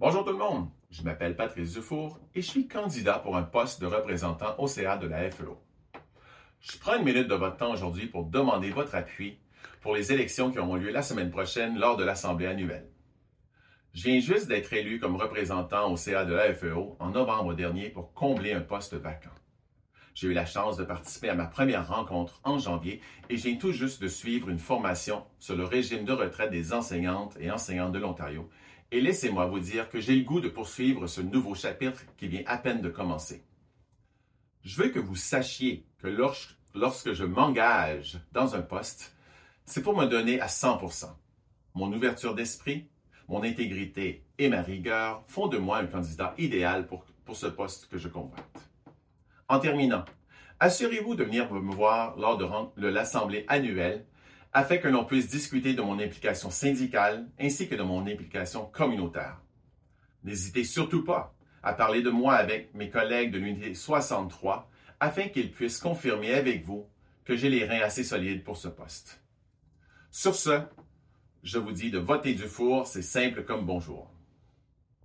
Bonjour tout le monde, je m'appelle Patrice Dufour et je suis candidat pour un poste de représentant au CA de la FEO. Je prends une minute de votre temps aujourd'hui pour demander votre appui pour les élections qui auront lieu la semaine prochaine lors de l'Assemblée annuelle. Je viens juste d'être élu comme représentant au CA de la FEO en novembre dernier pour combler un poste vacant. J'ai eu la chance de participer à ma première rencontre en janvier et viens tout juste de suivre une formation sur le régime de retraite des enseignantes et enseignants de l'Ontario et laissez-moi vous dire que j'ai le goût de poursuivre ce nouveau chapitre qui vient à peine de commencer. Je veux que vous sachiez que lorsque je m'engage dans un poste, c'est pour me donner à 100%. Mon ouverture d'esprit, mon intégrité et ma rigueur font de moi un candidat idéal pour, pour ce poste que je convoite. En terminant, assurez-vous de venir me voir lors de l'Assemblée annuelle afin que l'on puisse discuter de mon implication syndicale ainsi que de mon implication communautaire. N'hésitez surtout pas à parler de moi avec mes collègues de l'unité 63 afin qu'ils puissent confirmer avec vous que j'ai les reins assez solides pour ce poste. Sur ce, je vous dis de voter du four, c'est simple comme bonjour.